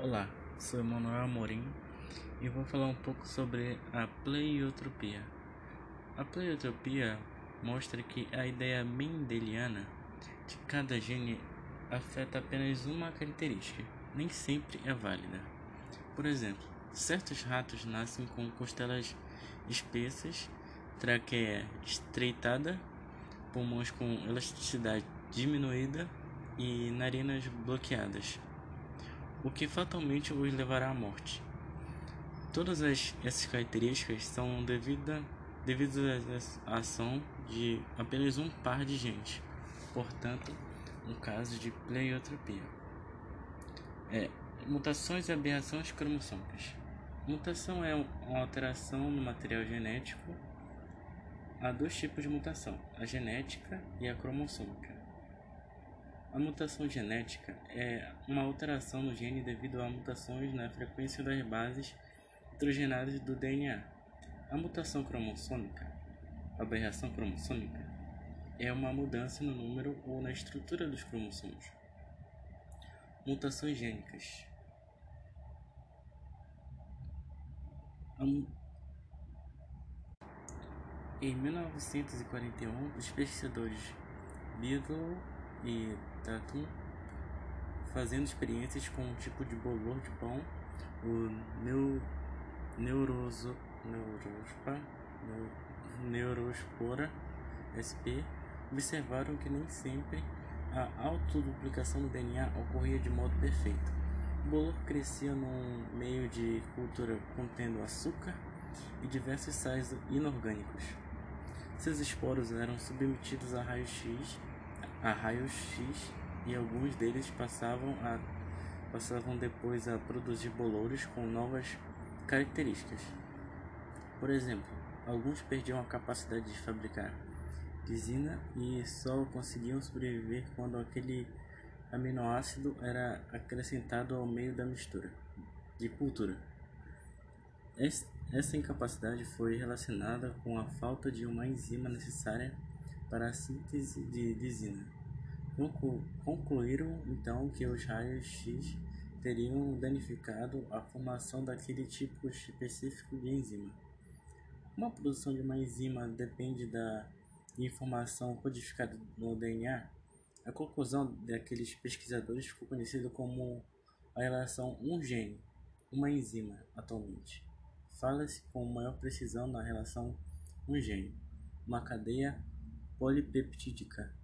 Olá, sou Emanuel Amorim e vou falar um pouco sobre a pleiotropia. A pleiotropia mostra que a ideia mendeliana de cada gene afeta apenas uma característica, nem sempre é válida. Por exemplo, certos ratos nascem com costelas espessas, traqueia estreitada, pulmões com elasticidade diminuída e narinas bloqueadas o que fatalmente os levará à morte. Todas as, essas características são devidas à ação de apenas um par de genes, portanto, um caso de pleiotropia. É, mutações e aberrações cromossômicas. Mutação é uma alteração no material genético. Há dois tipos de mutação: a genética e a cromossômica. A mutação genética é uma alteração no gene devido a mutações na frequência das bases nitrogenadas do DNA. A mutação cromossômica, a aberração cromossômica, é uma mudança no número ou na estrutura dos cromossomos. Mutações gênicas. Em 1941, os pesquisadores Bigelow e Tatum fazendo experiências com um tipo de bolor de pão, o neu, neuroso, neurospa, neurospora sp, observaram que nem sempre a autoduplicação do DNA ocorria de modo perfeito. O bolor crescia num meio de cultura contendo açúcar e diversos sais inorgânicos. Seus esporos eram submetidos a raios-x a raios-x e alguns deles passavam, a, passavam depois a produzir bolores com novas características. Por exemplo, alguns perdiam a capacidade de fabricar lisina e só conseguiam sobreviver quando aquele aminoácido era acrescentado ao meio da mistura de cultura. Essa incapacidade foi relacionada com a falta de uma enzima necessária para a síntese de lisina. Concluíram então que os raios X teriam danificado a formação daquele tipo específico de enzima. Como a produção de uma enzima depende da informação codificada no DNA, a conclusão daqueles pesquisadores ficou conhecida como a relação um gene, uma enzima atualmente. Fala-se com maior precisão na relação um gene, uma cadeia polipeptídica